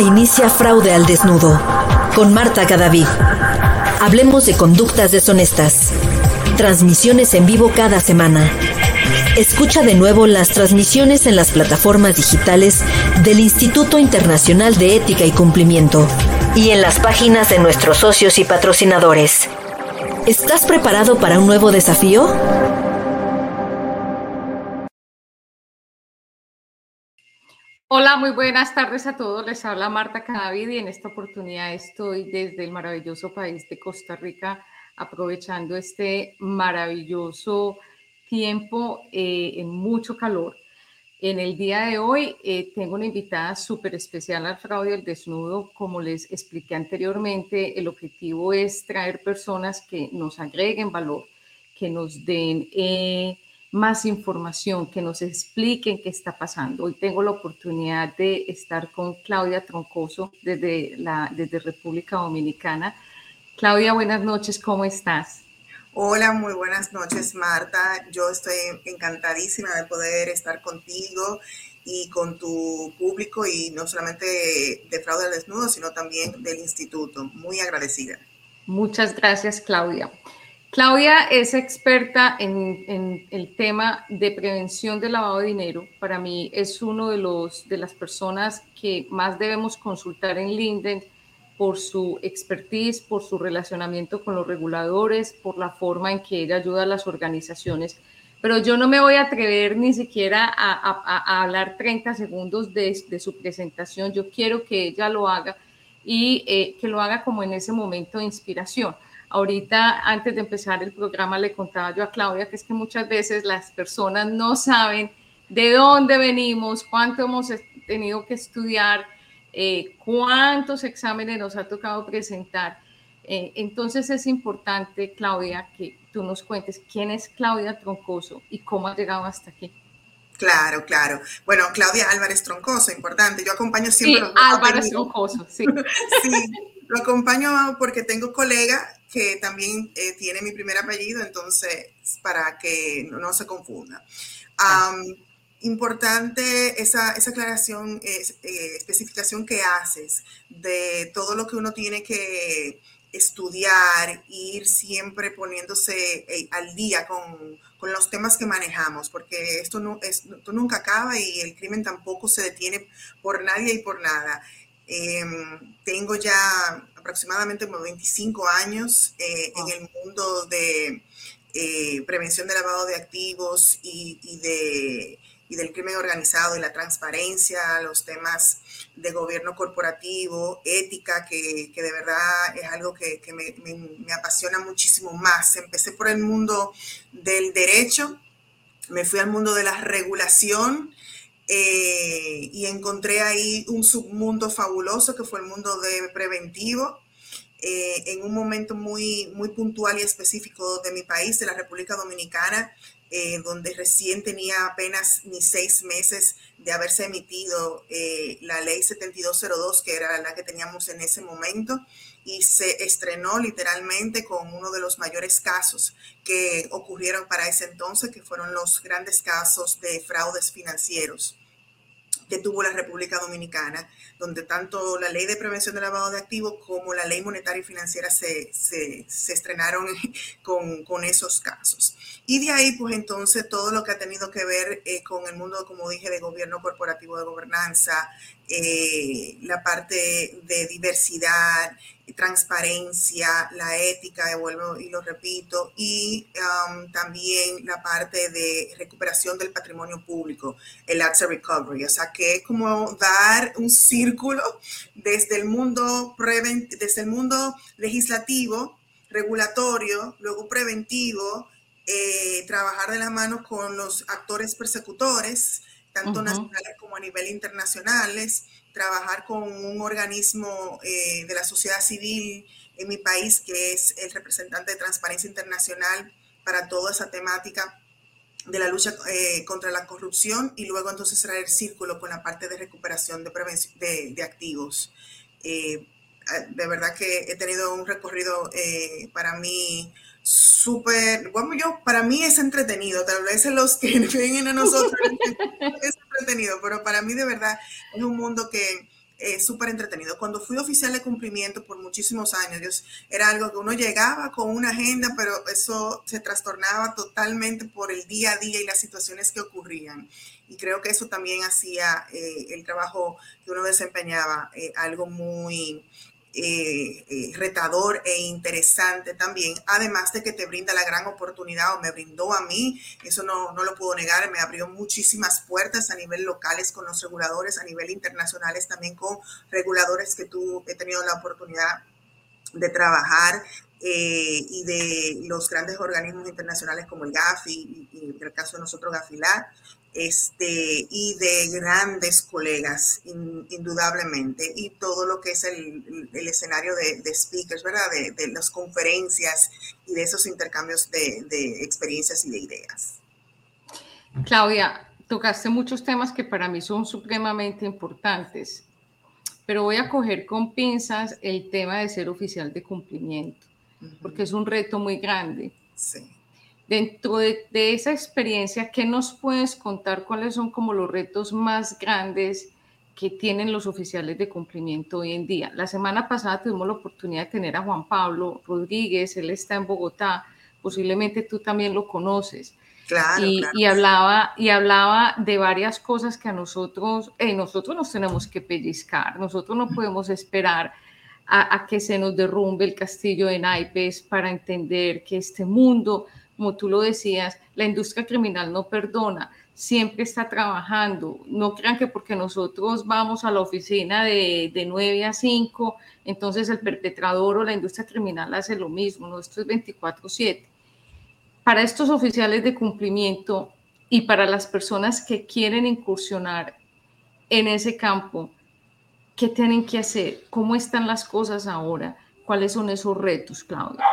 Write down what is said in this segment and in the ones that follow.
Inicia Fraude al Desnudo con Marta Cadavid. Hablemos de conductas deshonestas. Transmisiones en vivo cada semana. Escucha de nuevo las transmisiones en las plataformas digitales del Instituto Internacional de Ética y Cumplimiento y en las páginas de nuestros socios y patrocinadores. ¿Estás preparado para un nuevo desafío? Muy buenas tardes a todos. Les habla Marta Cadavid y en esta oportunidad estoy desde el maravilloso país de Costa Rica aprovechando este maravilloso tiempo eh, en mucho calor. En el día de hoy eh, tengo una invitada súper especial al fraude del desnudo. Como les expliqué anteriormente, el objetivo es traer personas que nos agreguen valor, que nos den... Eh, más información, que nos expliquen qué está pasando. Hoy tengo la oportunidad de estar con Claudia Troncoso desde, la, desde República Dominicana. Claudia, buenas noches, ¿cómo estás? Hola, muy buenas noches, Marta. Yo estoy encantadísima de poder estar contigo y con tu público y no solamente de Fraude al Desnudo, sino también del instituto. Muy agradecida. Muchas gracias, Claudia. Claudia es experta en, el tema de prevención del lavado de dinero. Para mí es uno de, los, de las personas que más debemos consultar en LinkedIn por su expertise, por su relacionamiento con los reguladores, por la forma en que ella ayuda a las organizaciones. Pero yo no me voy a atrever ni siquiera a, hablar 30 segundos de, su presentación. Yo quiero que ella lo haga y eh, que lo haga como en ese momento de inspiración. Ahorita, antes de empezar el programa, le contaba yo a Claudia que es que muchas veces las personas no saben de dónde venimos, cuánto hemos tenido que estudiar, eh, cuántos exámenes nos ha tocado presentar. Eh, entonces es importante, Claudia, que tú nos cuentes quién es Claudia Troncoso y cómo ha llegado hasta aquí. Claro, claro. Bueno, Claudia Álvarez Troncoso, importante. Yo acompaño siempre sí, Álvarez Troncoso, sí. sí, lo acompaño porque tengo colega que también eh, tiene mi primer apellido, entonces, para que no, se confunda. importante esa, esa aclaración, eh, especificación que haces de todo lo que uno tiene que estudiar, ir siempre poniéndose eh, al día con, con, los temas que manejamos, porque esto, no, esto nunca acaba y el crimen tampoco se detiene por nadie y por nada. Em, tengo ya aproximadamente 25 años eh, en el mundo de eh, prevención de lavado de activos y, de, del crimen organizado y la transparencia, los temas de gobierno corporativo, ética, que, de verdad es algo que, me, me, apasiona muchísimo más. Empecé por el mundo del derecho, me fui al mundo de la regulación eh, y encontré ahí un submundo fabuloso que fue el mundo de preventivo. Eh, en un momento muy, muy puntual y específico de mi país, de la República Dominicana, eh, donde recién tenía apenas ni seis meses de haberse emitido la ley 7202, que era la que teníamos en ese momento, y se estrenó literalmente con uno de los mayores casos que ocurrieron para ese entonces, que fueron los grandes casos de fraudes financieros que tuvo la República Dominicana, donde tanto la ley de prevención del lavado de activos como la ley monetaria y financiera se, se, estrenaron con, con, esos casos. Y de ahí, pues entonces, todo lo que ha tenido que ver eh, con el mundo, como dije, de gobierno corporativo, de gobernanza, eh, la parte de diversidad, transparencia, la ética, vuelvo y lo repito, y um, también la parte de recuperación del patrimonio público, el asset recovery, o sea que es como dar un círculo desde el mundo desde el mundo legislativo, regulatorio, luego preventivo, eh, trabajar de la mano con los actores persecutores, tanto nacionales como a nivel internacionales, trabajar con un organismo eh, de la sociedad civil en mi país, que es el representante de Transparencia Internacional para toda esa temática de la lucha eh, contra la corrupción y luego entonces cerrar el círculo con la parte de recuperación de, prevención, de, activos. Eh, de verdad que he tenido un recorrido para mí súper, bueno, yo, para mí es entretenido, tal vez los que vienen a nosotros es entretenido, pero para mí de verdad es un mundo que eh, súper entretenido. Cuando fui oficial de cumplimiento por muchísimos años, era algo que uno llegaba con una agenda, pero eso se trastornaba totalmente por el día a día y las situaciones que ocurrían. Y creo que eso también hacía eh, el trabajo que uno desempeñaba eh, algo muy eh, eh, retador e interesante también, además de que te brinda la gran oportunidad o me brindó a mí, eso no, no lo puedo negar, me abrió muchísimas puertas a nivel locales con los reguladores, a nivel internacionales también con reguladores que tú he tenido la oportunidad de trabajar eh, y de los grandes organismos internacionales como el GAFI y, en el caso de nosotros GAFILAR, este, y de grandes colegas, indudablemente, y todo lo que es el, escenario de, speakers, ¿verdad? De, las conferencias y de esos intercambios de, experiencias y de ideas. Claudia, tocaste muchos temas que para mí son supremamente importantes, pero voy a coger con pinzas el tema de ser oficial de cumplimiento, porque es un reto muy grande. Sí. Dentro de, esa experiencia, ¿qué nos puedes contar? ¿Cuáles son como los retos más grandes que tienen los oficiales de cumplimiento hoy en día? La semana pasada tuvimos la oportunidad de tener a Juan Pablo Rodríguez, él está en Bogotá, posiblemente tú también lo conoces. Claro, y, hablaba y hablaba de varias cosas que a nosotros eh, nosotros nos tenemos que pellizcar nosotros no podemos esperar a, a, que se nos derrumbe el castillo de naipes para entender que este mundo como tú lo decías, la industria criminal no perdona, siempre está trabajando. No crean que porque nosotros vamos a la oficina de, de 9 a 5, entonces el perpetrador o la industria criminal hace lo mismo, no, esto es 24/7. Para estos oficiales de cumplimiento y para las personas que quieren incursionar en ese campo, ¿qué tienen que hacer? ¿Cómo están las cosas ahora? ¿Cuáles son esos retos, Claudia?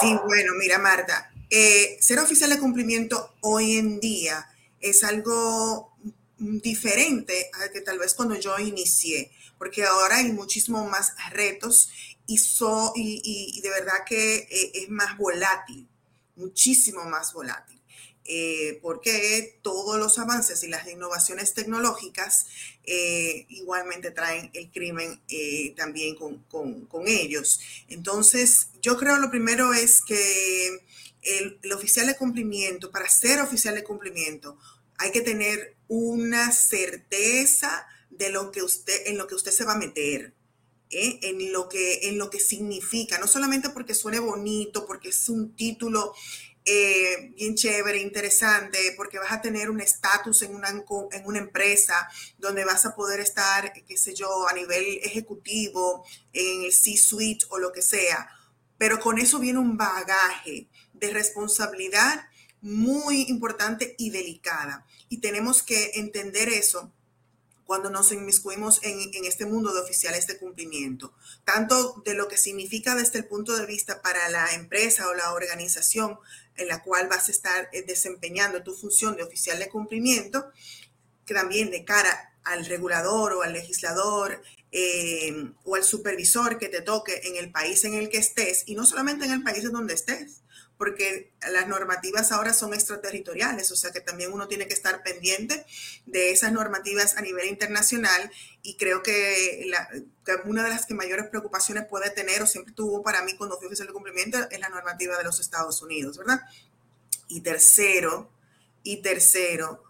Sí, bueno, mira, Marta, eh, ser oficial de cumplimiento hoy en día es algo diferente a que tal vez cuando yo inicié, porque ahora hay muchísimos más retos y, y, de verdad que eh, es más volátil, muchísimo más volátil. Eh, porque todos los avances y las innovaciones tecnológicas igualmente traen el crimen también con, con, ellos. Entonces, yo creo lo primero es que el, oficial de cumplimiento, para ser oficial de cumplimiento, hay que tener una certeza de lo que usted, en lo que usted se va a meter, ¿eh? en, lo que, en lo que significa, no solamente porque suene bonito, porque es un título eh, bien chévere, interesante, porque vas a tener un estatus en una, en una empresa donde vas a poder estar, qué sé yo, a nivel ejecutivo, en el C-suite o lo que sea, pero con eso viene un bagaje responsabilidad muy importante y delicada. Y tenemos que entender eso cuando nos inmiscuimos en, en, este mundo de oficiales de cumplimiento, tanto de lo que significa desde el punto de vista para la empresa o la organización en la cual vas a estar eh, desempeñando tu función de oficial de cumplimiento, que también de cara al regulador o al legislador eh, o al supervisor que te toque en el país en el que estés, y no solamente en el país en donde estés, porque las normativas ahora son extraterritoriales, o sea que también uno tiene que estar pendiente de esas normativas a nivel internacional y creo que, una de las que mayores preocupaciones puede tener o siempre tuvo para mí cuando fui oficial de cumplimiento es la normativa de los Estados Unidos, ¿verdad? Y tercero, y tercero,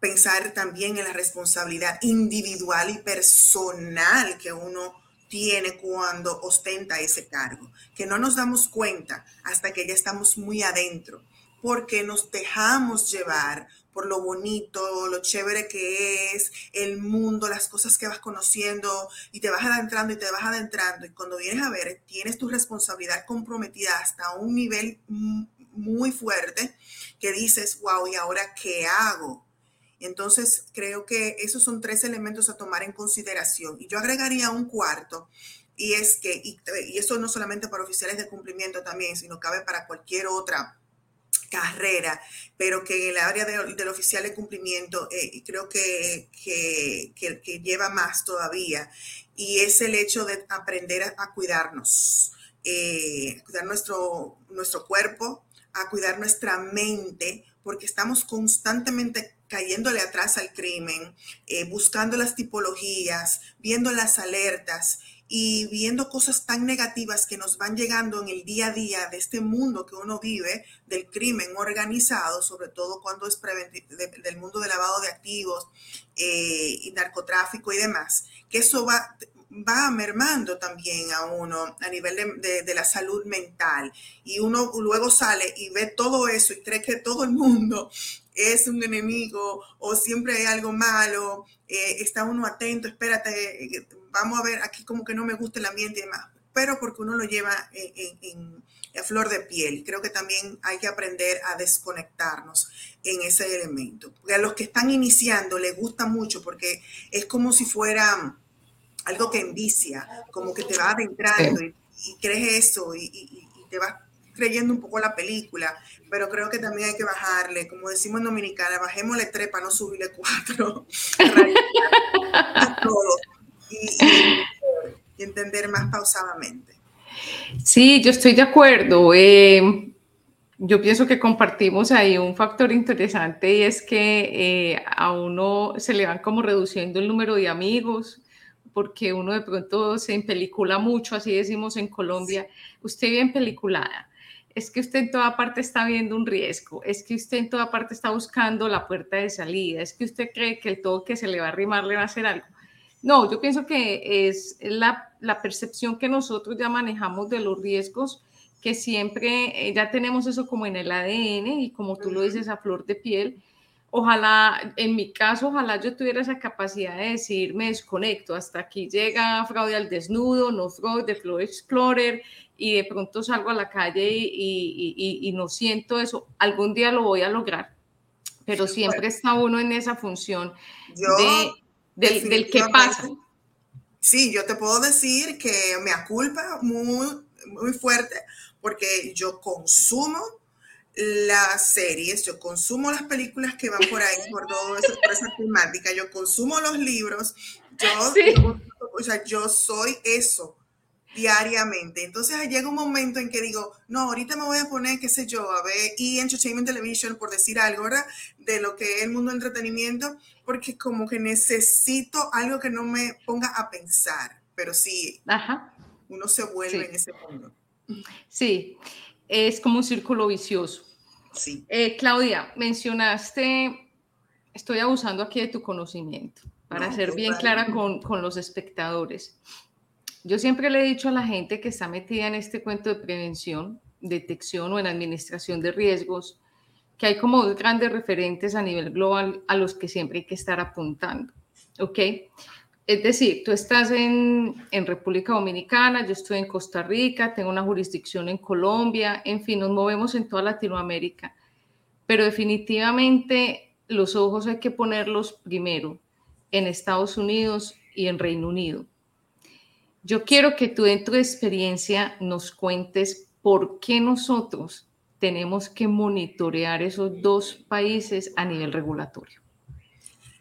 pensar también en la responsabilidad individual y personal que uno tiene cuando ostenta ese cargo, que no nos damos cuenta hasta que ya estamos muy adentro, porque nos dejamos llevar por lo bonito, lo chévere que es el mundo, las cosas que vas conociendo y te vas adentrando y te vas adentrando y cuando vienes a ver, tienes tu responsabilidad comprometida hasta un nivel muy fuerte que dices, wow, ¿y ahora qué hago? Entonces, creo que esos son tres elementos a tomar en consideración. Y yo agregaría un cuarto, y es que, y, eso no solamente para oficiales de cumplimiento también, sino cabe para cualquier otra carrera, pero que en el área del oficial de cumplimiento eh, creo que, que, lleva más todavía, y es el hecho de aprender a, cuidarnos, eh, cuidar nuestro, nuestro cuerpo, a cuidar nuestra mente, porque estamos constantemente cayéndole atrás al crimen, eh, buscando las tipologías, viendo las alertas y viendo cosas tan negativas que nos van llegando en el día a día de este mundo que uno vive, del crimen organizado, sobre todo cuando es del mundo del lavado de activos eh, y narcotráfico y demás, que eso va, va mermando también a uno a nivel de, la salud mental. Y uno luego sale y ve todo eso y cree que todo el mundo es un enemigo o siempre hay algo malo, eh, está uno atento, espérate, vamos a ver, aquí como que no me gusta el ambiente y demás, pero porque uno lo lleva en, a flor de piel. Creo que también hay que aprender a desconectarnos en ese elemento. Porque a los que están iniciando les gusta mucho porque es como si fuera algo que envicia, como que te va adentrando y, crees eso y, y, te vas creyendo un poco la película, pero creo que también hay que bajarle, como decimos en Dominicana, bajémosle tres para no subirle cuatro. todo y, entender más pausadamente. Sí, yo estoy de acuerdo. Eh, yo pienso que compartimos ahí un factor interesante y es que eh, a uno se le van como reduciendo el número de amigos porque uno de pronto se empelicula mucho, así decimos en Colombia, usted bien peliculada, es que usted en toda parte está viendo un riesgo, es que usted en toda parte está buscando la puerta de salida, es que usted cree que el todo que se le va a arrimar le va a hacer algo. No, yo pienso que es la, percepción que nosotros ya manejamos de los riesgos, que siempre eh, ya tenemos eso como en el ADN y como tú lo dices a flor de piel. Ojalá, en mi caso, ojalá yo tuviera esa capacidad de decir, me desconecto, hasta aquí llega Fraude al desnudo, no Freud, de Flow Explorer, y de pronto salgo a la calle y, no siento eso. Algún día lo voy a lograr, pero siempre está uno en esa función de del, del qué pasa. Sí, yo te puedo decir que me aculpa muy, muy fuerte porque yo consumo las series, yo consumo las películas que van por ahí, por todo eso, por esa temática, yo consumo los libros, yo, o sea, yo soy eso diariamente. Entonces llega un momento en que digo, no, ahorita me voy a poner, qué sé yo, a ver y Entertainment Television, por decir algo, ¿verdad? De lo que es el mundo del entretenimiento, porque como que necesito algo que no me ponga a pensar, pero sí, uno se vuelve en ese mundo. Sí, es como un círculo vicioso. Sí. Eh, Claudia, mencionaste, estoy abusando aquí de tu conocimiento, para ser bien clara con, con los espectadores. Yo siempre le he dicho a la gente que está metida en este cuento de prevención, detección o en administración de riesgos, que hay como dos grandes referentes a nivel global a los que siempre hay que estar apuntando. ¿Ok? Es decir, tú estás en, República Dominicana, yo estoy en Costa Rica, tengo una jurisdicción en Colombia, en fin, nos movemos en toda Latinoamérica, pero definitivamente los ojos hay que ponerlos primero en Estados Unidos y en Reino Unido. Yo quiero que tú en tu experiencia nos cuentes por qué nosotros tenemos que monitorear esos dos países a nivel regulatorio.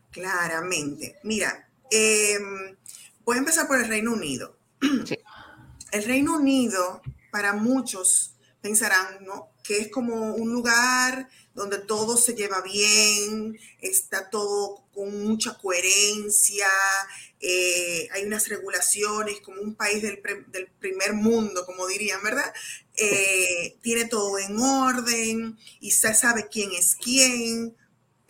Claramente. Mira, em, voy a empezar por el Reino Unido. El Reino Unido, para muchos, pensarán ¿no? que es como un lugar donde todo se lleva bien, está todo con mucha coherencia, eh, hay unas regulaciones como un país del, primer mundo, como dirían, ¿verdad? Eh, tiene todo en orden y se sabe quién es quién,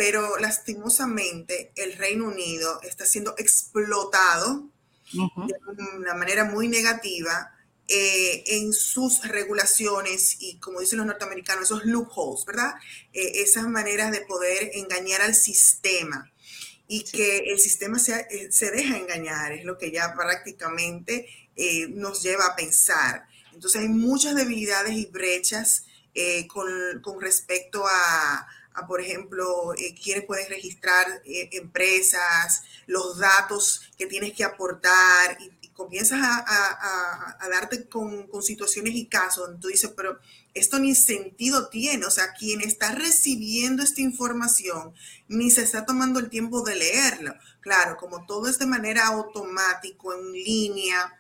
pero lastimosamente el Reino Unido está siendo explotado de una manera muy negativa eh, en sus regulaciones y, como dicen los norteamericanos, esos loopholes, ¿verdad? Eh, esas maneras de poder engañar al sistema y que el sistema eh, se deja engañar, es lo que ya prácticamente nos lleva a pensar. Entonces hay muchas debilidades y brechas con, con, respecto a, a, por ejemplo, quiénes pueden registrar empresas, los datos que tienes que aportar y comienzas a, darte con, situaciones y casos, tú dices, pero esto ni sentido tiene, o sea, quien está recibiendo esta información ni se está tomando el tiempo de leerlo. Claro, como todo es de manera automático, en línea,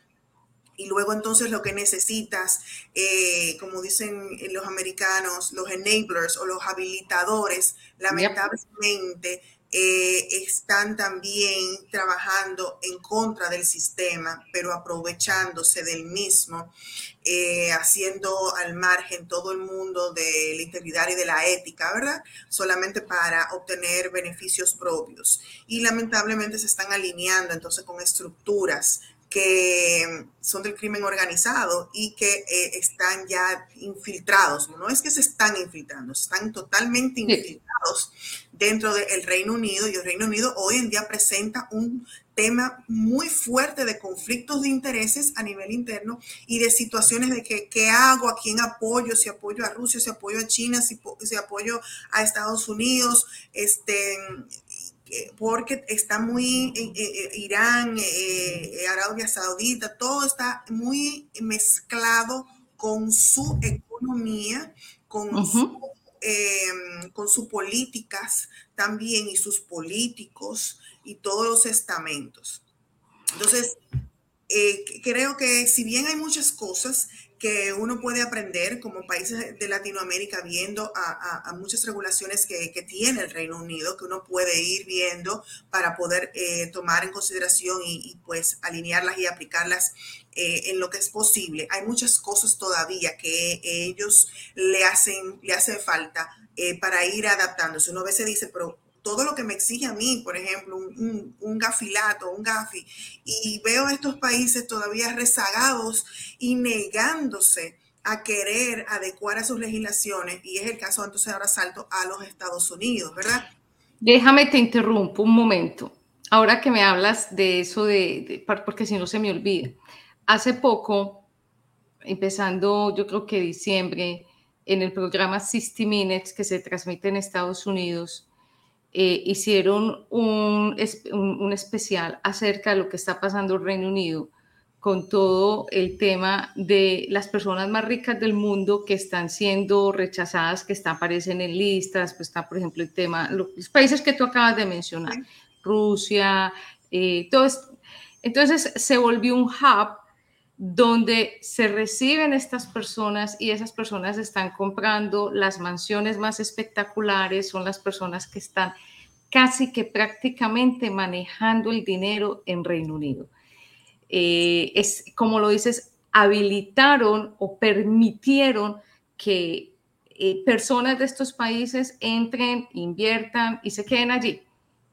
y luego entonces lo que necesitas, eh, como dicen los americanos, los enablers o los habilitadores, lamentablemente eh, están también trabajando en contra del sistema, pero aprovechándose del mismo, eh, haciendo al margen todo el mundo de la integridad y de la ética, ¿verdad? Solamente para obtener beneficios propios. Y lamentablemente se están alineando entonces con estructuras que son del crimen organizado y que eh, están ya infiltrados. No es que se están infiltrando, están totalmente infiltrados dentro del Reino Unido y el Reino Unido hoy en día presenta un tema muy fuerte de conflictos de intereses a nivel interno y de situaciones de que, qué hago, a quién apoyo, si apoyo a Rusia, si apoyo a China, si, si apoyo a Estados Unidos, este, porque está muy eh, eh, eh, Irán, Arabia Saudita, todo está muy mezclado con su economía, con, su, em, con sus políticas también y sus políticos y todos los estamentos. Entonces, creo que si bien hay muchas cosas que uno puede aprender como países de Latinoamérica viendo a, muchas regulaciones que, tiene el Reino Unido, que uno puede ir viendo para poder eh, tomar en consideración y, pues alinearlas y aplicarlas eh, en lo que es posible. Hay muchas cosas todavía que ellos le hacen, le hace falta eh, para ir adaptándose. Uno a veces dice, pero todo lo que me exige a mí, por ejemplo, un, gafilato, un gafi, y veo estos países todavía rezagados y negándose a querer adecuar a sus legislaciones, y es el caso entonces ahora salto a los Estados Unidos, ¿verdad? Déjame te interrumpo un momento. Ahora que me hablas de eso, de, porque si no se me olvida. Hace poco, empezando yo creo que diciembre, en el programa 60 Minutes que se transmite en Estados Unidos, eh, hicieron un, un, especial acerca de lo que está pasando en Reino Unido con todo el tema de las personas más ricas del mundo que están siendo rechazadas, que están, aparecen en listas, pues está, por ejemplo, el tema, los países que tú acabas de mencionar, Rusia, eh, todo esto. Entonces se volvió un hub donde se reciben estas personas y esas personas están comprando las mansiones más espectaculares, son las personas que están casi que prácticamente manejando el dinero en Reino Unido. Eh, es como lo dices, habilitaron o permitieron que eh, personas de estos países entren, inviertan y se queden allí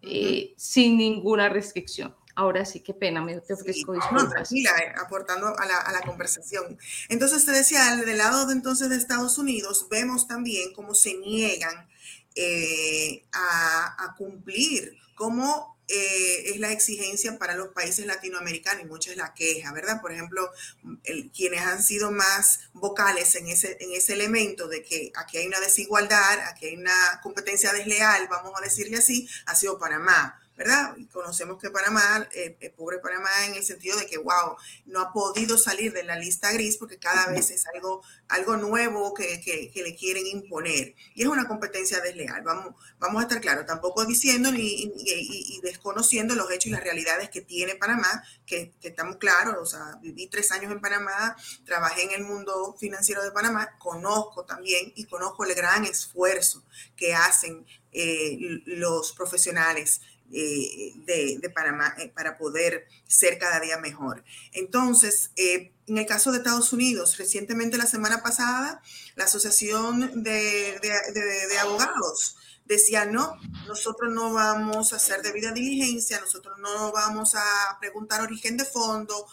eh, sin ninguna restricción. Ahora sí, qué pena, me te ofrezco disculpas. tranquila, eh, aportando a la, a la, conversación. Entonces, te decía, del lado de entonces de Estados Unidos, vemos también cómo se niegan eh, a, cumplir, cómo eh, es la exigencia para los países latinoamericanos y mucha es la queja, ¿verdad? Por ejemplo, el, quienes han sido más vocales en ese, en ese elemento de que aquí hay una desigualdad, aquí hay una competencia desleal, vamos a decirle así, ha sido Panamá. ¿Verdad? Y conocemos que Panamá, eh, el pobre Panamá en el sentido de que, wow, no ha podido salir de la lista gris porque cada vez es algo, algo nuevo que, que, le quieren imponer. Y es una competencia desleal, vamos, vamos a estar claros, tampoco diciendo ni, y, desconociendo los hechos y las realidades que tiene Panamá, que, que, estamos claros, o sea, viví tres años en Panamá, trabajé en el mundo financiero de Panamá, conozco también y conozco el gran esfuerzo que hacen eh, los profesionales eh, de, Panamá eh, para poder ser cada día mejor. Entonces, eh, en el caso de Estados Unidos, recientemente la semana pasada, la Asociación de, Abogados decía, no, nosotros no vamos a hacer debida diligencia, nosotros no vamos a preguntar origen de fondo,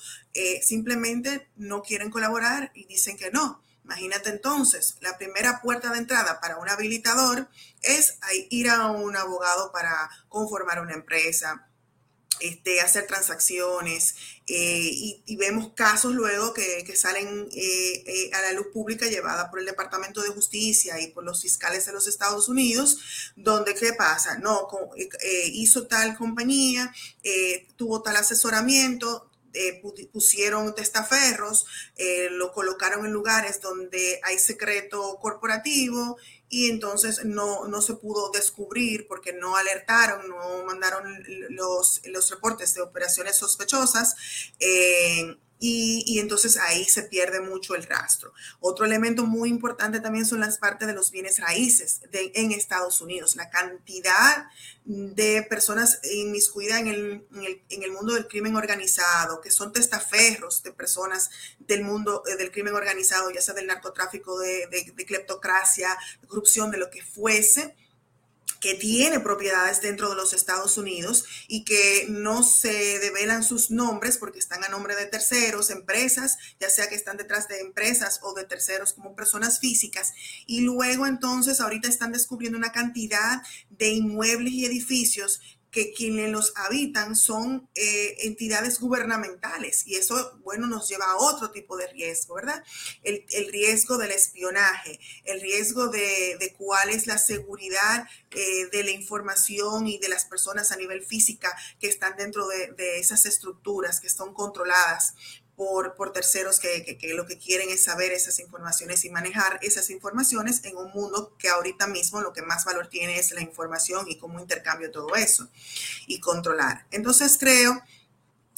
simplemente no quieren colaborar y dicen que no. Imagínate entonces, la primera puerta de entrada para un habilitador es ir a un abogado para conformar una empresa, este, hacer transacciones eh, y, vemos casos luego que, salen eh, eh, a la luz pública llevada por el Departamento de Justicia y por los fiscales de los Estados Unidos, donde ¿qué pasa? No, hizo tal compañía, tuvo tal asesoramiento, eh, pusieron testaferros, eh, lo colocaron en lugares donde hay secreto corporativo y entonces no, no se pudo descubrir porque no alertaron, no mandaron los, los reportes de operaciones sospechosas. Eh, y, entonces ahí se pierde mucho el rastro. Otro elemento muy importante también son las partes de los bienes raíces en Estados Unidos. La cantidad de personas inmiscuidas en el, en, el, mundo del crimen organizado, que son testaferros de personas del mundo eh, del crimen organizado, ya sea del narcotráfico, de, de, de cleptocracia, de corrupción, de lo que fuese que tiene propiedades dentro de los Estados Unidos y que no se develan sus nombres porque están a nombre de terceros, empresas, ya sea que están detrás de empresas o de terceros como personas físicas. Y luego entonces ahorita están descubriendo una cantidad de inmuebles y edificios que quienes los habitan son eh, entidades gubernamentales y eso, bueno, nos lleva a otro tipo de riesgo, ¿verdad? El, riesgo del espionaje, el riesgo de, cuál es la seguridad eh, de la información y de las personas a nivel física que están dentro de, de esas estructuras que son controladas por, terceros que, lo que quieren es saber esas informaciones y manejar esas informaciones en un mundo que ahorita mismo lo que más valor tiene es la información y cómo intercambio todo eso y controlar. Entonces creo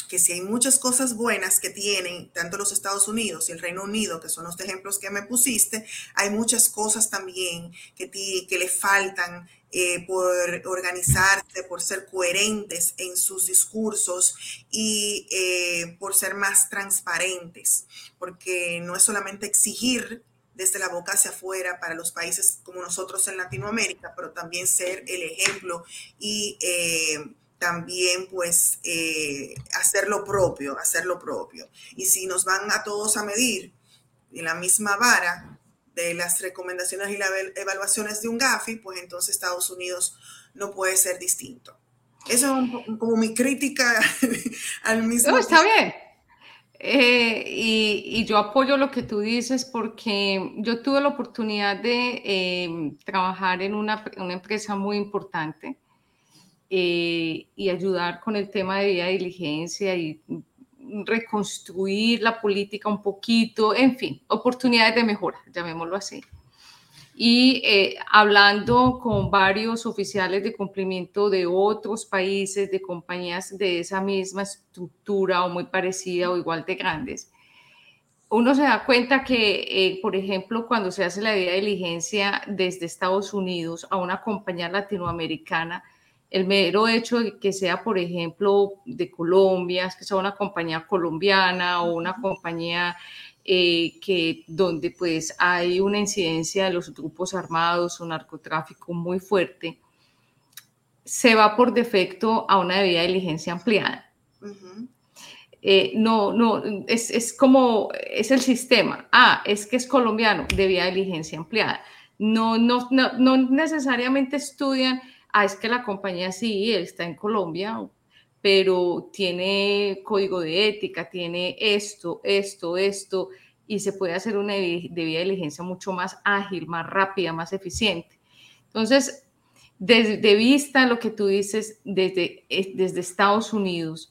que si hay muchas cosas buenas que tienen tanto los Estados Unidos y el Reino Unido, que son los ejemplos que me pusiste, hay muchas cosas también que, que le faltan eh, por organizarse, por ser coherentes en sus discursos y eh, por ser más transparentes, porque no es solamente exigir desde la boca hacia afuera para los países como nosotros en Latinoamérica, pero también ser el ejemplo y eh, también pues hacer lo propio, hacer lo propio. Y si nos van a todos a medir en la misma vara, de las recomendaciones y las evaluaciones de un GAFI, pues entonces Estados Unidos no puede ser distinto. Eso es como mi crítica al mismo. No, está bien. Eh, y, yo apoyo lo que tú dices porque yo tuve la oportunidad de eh, trabajar en una, una, empresa muy importante eh, y ayudar con el tema de vía diligencia y reconstruir la política un poquito, en fin, oportunidades de mejora, llamémoslo así. Y eh, hablando con varios oficiales de cumplimiento de otros países, de compañías de esa misma estructura o muy parecida o igual de grandes, uno se da cuenta que, eh, por ejemplo, cuando se hace la de diligencia desde Estados Unidos a una compañía latinoamericana, el mero hecho de que sea, por ejemplo, de Colombia, que sea una compañía colombiana o una compañía eh, que donde pues hay una incidencia de los grupos armados o narcotráfico muy fuerte, se va por defecto a una debida diligencia ampliada. Eh, no, no, es, es, como, es el sistema. Ah, es que es colombiano, debida diligencia ampliada. No, no, no, no necesariamente estudian ah, es que la compañía sí está en Colombia, pero tiene código de ética, tiene esto, esto, esto, y se puede hacer una debida diligencia mucho más ágil, más rápida, más eficiente. Entonces, desde vista lo que tú dices, desde, desde Estados Unidos,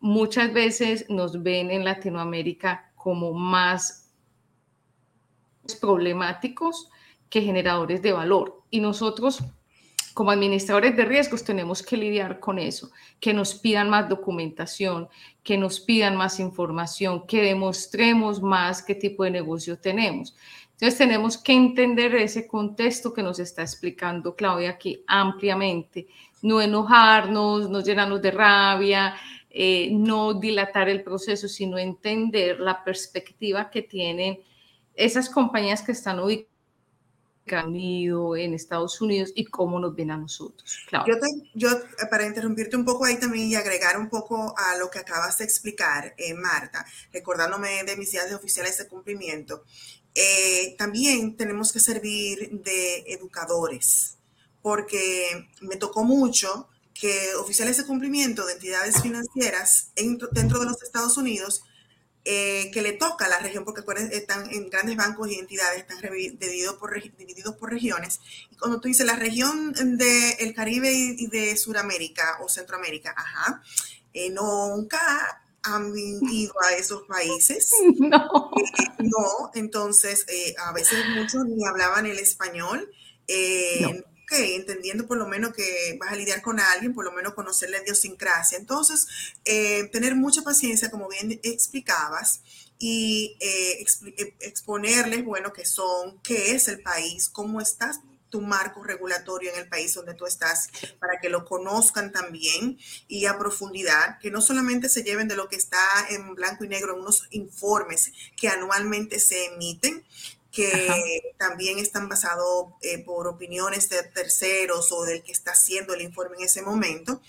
muchas veces nos ven en Latinoamérica como más problemáticos que generadores de valor. Y nosotros como administradores de riesgos tenemos que lidiar con eso, que nos pidan más documentación, que nos pidan más información, que demostremos más qué tipo de negocio tenemos. Entonces tenemos que entender ese contexto que nos está explicando Claudia aquí ampliamente, no enojarnos, no llenarnos de rabia, eh, no dilatar el proceso, sino entender la perspectiva que tienen esas compañías que están ubicadas Unido, en Estados Unidos y cómo nos ven a nosotros. Yo, yo, para interrumpirte un poco ahí también y agregar un poco a lo que acabas de explicar, eh, Marta, recordándome de mis días de oficiales de cumplimiento, eh, también tenemos que servir de educadores, porque me tocó mucho que oficiales de cumplimiento de entidades financieras dentro de los Estados Unidos eh, que le toca a la región, porque están en grandes bancos y entidades, están divididos por, divididos por regiones. Y cuando tú dices la región del Caribe y de Sudamérica o Centroamérica, ajá, eh, nunca han ido a esos países. No. Eh, no, entonces a veces muchos ni hablaban el español. Ok, entendiendo por lo menos que vas a lidiar con alguien, por lo menos conocer la idiosincrasia. Entonces, eh, tener mucha paciencia, como bien explicabas, y eh, eh, exponerles, bueno, qué son, qué es el país, cómo estás tu marco regulatorio en el país donde tú estás, para que lo conozcan también y a profundidad, que no solamente se lleven de lo que está en blanco y negro en unos informes que anualmente se emiten, que también están basados eh, por opiniones de terceros o del que está haciendo el informe en ese momento,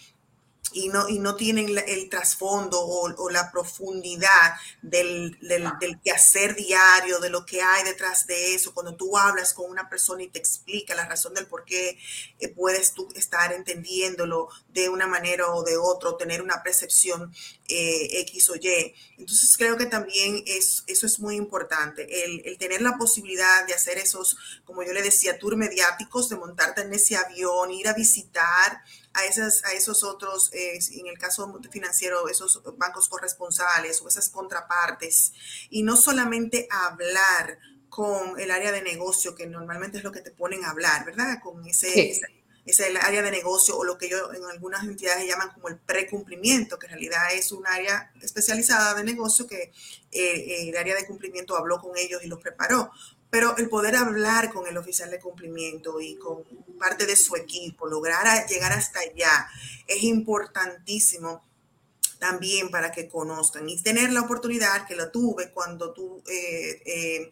y no, y no tienen el trasfondo o, la profundidad del, del, del, quehacer diario, de lo que hay detrás de eso. Cuando tú hablas con una persona y te explica la razón del por qué eh, puedes tú estar entendiéndolo de una manera o de otra, tener una percepción eh, X o Y. Entonces creo que también es, eso es muy importante, el, el tener la posibilidad de hacer esos, como yo le decía, tour mediáticos, de montarte en ese avión, ir a visitar a, esas, a esos otros, eh, en el caso financiero, esos bancos corresponsales o esas contrapartes, y no solamente hablar con el área de negocio, que normalmente es lo que te ponen a hablar, ¿verdad? Con ese, ese, área de negocio o lo que yo en algunas entidades llaman como el precumplimiento, que en realidad es un área especializada de negocio que eh, el área de cumplimiento habló con ellos y los preparó. Pero el poder hablar con el oficial de cumplimiento y con parte de su equipo, lograr llegar hasta allá, es importantísimo también para que conozcan. Y tener la oportunidad que la tuve cuando tú eh, eh,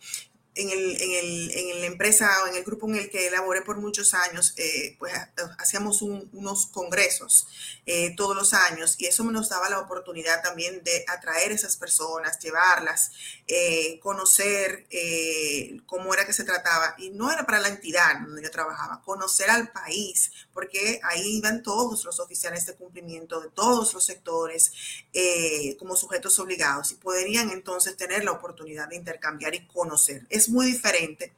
en, el, en, el, en, la empresa o en el grupo en el que elaboré por muchos años, eh, pues hacíamos unos congresos eh, todos los años y eso nos daba la oportunidad también de atraer esas personas, llevarlas, eh, conocer cómo era que se trataba. Y no era para la entidad donde yo trabajaba, conocer al país, porque ahí iban todos los oficiales de cumplimiento de todos los sectores como sujetos obligados y podrían entonces tener la oportunidad de intercambiar y conocer muy diferente,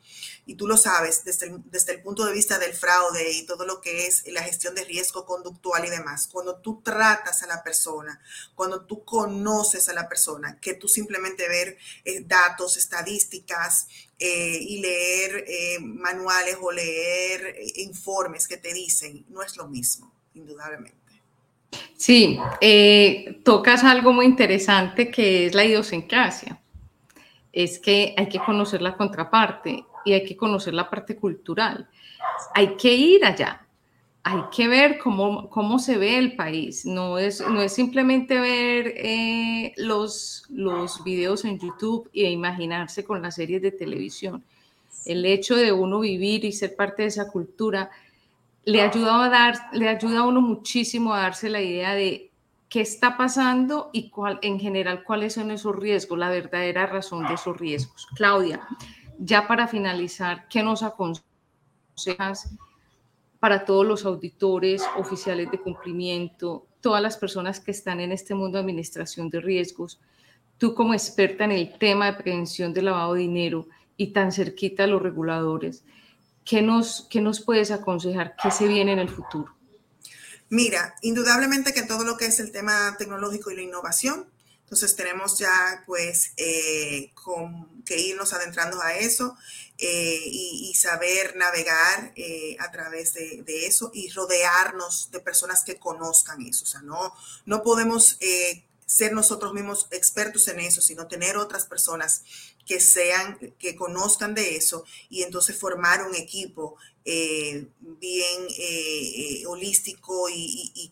y tú lo sabes desde el, desde el punto de vista del fraude y todo lo que es la gestión de riesgo conductual y demás. Cuando tú tratas a la persona, cuando tú conoces a la persona, que tú simplemente ver eh, datos, estadísticas eh, y leer eh, manuales o leer informes que te dicen, no es lo mismo, indudablemente. Sí, tocas algo muy interesante que es la idiosincrasia es que hay que conocer la contraparte y hay que conocer la parte cultural. Hay que ir allá, hay que ver cómo, cómo se ve el país. No es, no es simplemente ver eh, los, los videos en YouTube e imaginarse con las series de televisión. El hecho de uno vivir y ser parte de esa cultura le ayuda a, dar, le ayuda a uno muchísimo a darse la idea de qué está pasando y cuál, en general cuáles son esos riesgos, la verdadera razón de esos riesgos. Claudia, ya para finalizar, ¿qué nos aconsejas para todos los auditores, oficiales de cumplimiento, todas las personas que están en este mundo de administración de riesgos? Tú como experta en el tema de prevención del lavado de dinero y tan cerquita a los reguladores, ¿qué nos, qué nos puedes aconsejar? ¿Qué se viene en el futuro? Mira, indudablemente que todo lo que es el tema tecnológico y la innovación, entonces tenemos ya pues eh, que irnos adentrando a eso eh, y, saber navegar eh, a través de, eso y rodearnos de personas que conozcan eso. O sea, no, no podemos ser nosotros mismos expertos en eso, sino tener otras personas que sean, que conozcan de eso y entonces formar un equipo eh, bien eh, eh, holístico y,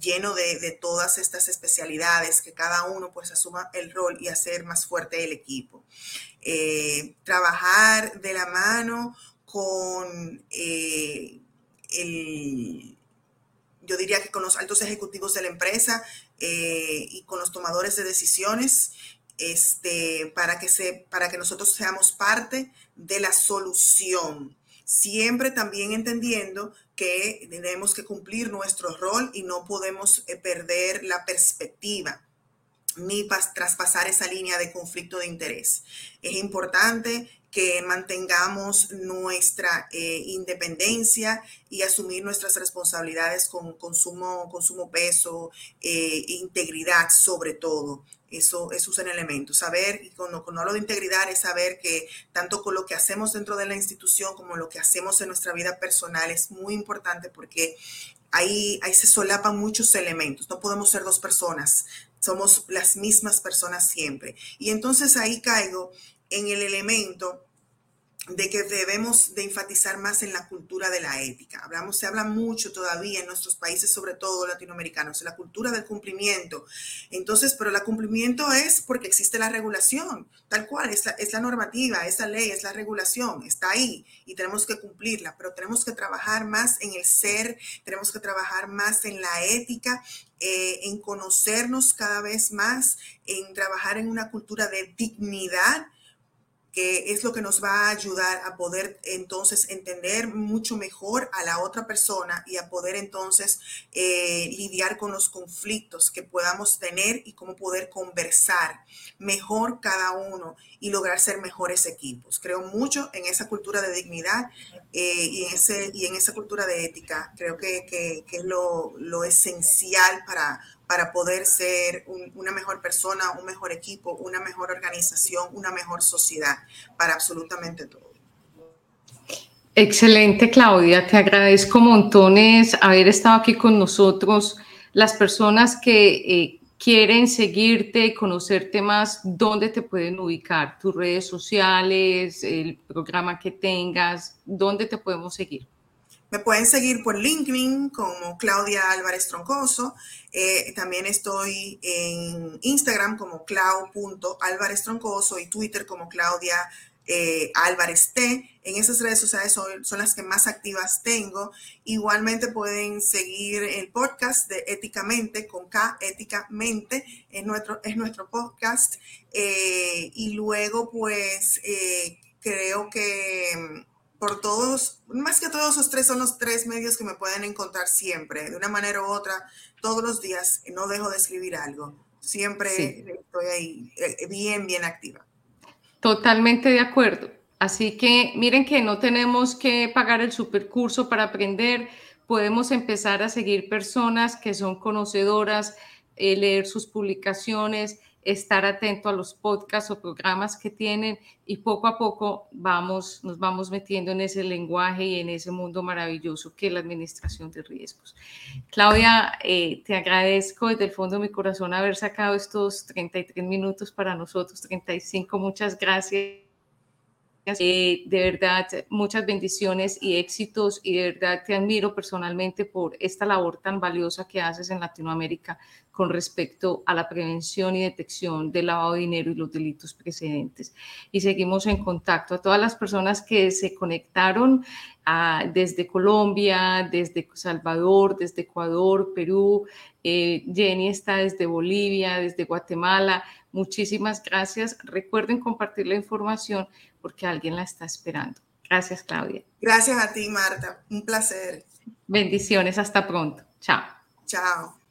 lleno de, todas estas especialidades, que cada uno pues asuma el rol y hacer más fuerte el equipo. trabajar de la mano con el, yo diría que con los altos ejecutivos de la empresa y con los tomadores de decisiones, este, para, que se, para que nosotros seamos parte de la solución siempre también entendiendo que tenemos que cumplir nuestro rol y no podemos eh, perder la perspectiva ni traspasar esa línea de conflicto de interés. Es importante que mantengamos nuestra eh, independencia y asumir nuestras responsabilidades con, consumo, consumo peso, eh, integridad sobre todo. Eso, eso es un elemento. Saber, y cuando, cuando hablo de integridad, es saber que tanto con lo que hacemos dentro de la institución como lo que hacemos en nuestra vida personal es muy importante porque ahí, ahí se solapan muchos elementos. No podemos ser dos personas, somos las mismas personas siempre. Y entonces ahí caigo en el elemento de que debemos de enfatizar más en la cultura de la ética. Hablamos, se habla mucho todavía en nuestros países, sobre todo latinoamericanos, la cultura del cumplimiento. Entonces, pero el cumplimiento es porque existe la regulación, tal cual, es la, es la normativa, esa ley, es la regulación, está ahí y tenemos que cumplirla, pero tenemos que trabajar más en el ser, tenemos que trabajar más en la ética eh, en conocernos cada vez más, en trabajar en una cultura de dignidad que es lo que nos va a ayudar a poder entonces entender mucho mejor a la otra persona y a poder entonces eh, lidiar con los conflictos que podamos tener y cómo poder conversar mejor cada uno y lograr ser mejores equipos. Creo mucho en esa cultura de dignidad eh, y, en esa cultura de ética. Creo que, es lo esencial para para poder ser una mejor persona, un mejor equipo, una mejor organización, una mejor sociedad, para absolutamente todo. Excelente, Claudia. Te agradezco montones haber estado aquí con nosotros. Las personas que eh, quieren seguirte y conocerte más, ¿dónde te pueden ubicar? ¿Tus redes sociales, el programa que tengas? ¿Dónde te podemos seguir? Me pueden seguir por LinkedIn como Claudia Álvarez Troncoso. Eh, también estoy en Instagram como clau.álvarez troncoso y Twitter como Claudia eh, Álvarez T. En esas redes sociales son, las que más activas tengo. Igualmente pueden seguir el podcast de Éticamente con K, Éticamente, es nuestro, es nuestro podcast. Eh, y luego, pues, creo que por todos, más que todos esos tres son los tres medios que me pueden encontrar siempre, de una manera u otra, todos los días, no dejo de escribir algo. Siempre estoy ahí eh, bien, bien activa. Totalmente de acuerdo. Así que miren que no tenemos que pagar el supercurso para aprender, podemos empezar a seguir personas que son conocedoras, eh, leer sus publicaciones, estar atento a los podcasts o programas que tienen y poco a poco vamos, nos vamos metiendo en ese lenguaje y en ese mundo maravilloso que es la administración de riesgos. Claudia, eh, te agradezco desde el fondo de mi corazón haber sacado estos 33 minutos para nosotros, 35, muchas gracias. Eh, de verdad, muchas bendiciones y éxitos y de verdad te admiro personalmente por esta labor tan valiosa que haces en Latinoamérica con respecto a la prevención y detección del lavado de dinero y los delitos precedentes. Y seguimos en contacto a todas las personas que se conectaron desde Colombia, desde Salvador, desde Ecuador, Perú. Eh, Jenny está desde Bolivia, desde Guatemala. Muchísimas gracias. Recuerden compartir la información porque alguien la está esperando. Gracias, Claudia. Gracias a ti, Marta. Un placer. Bendiciones. Hasta pronto. Chao. Chao.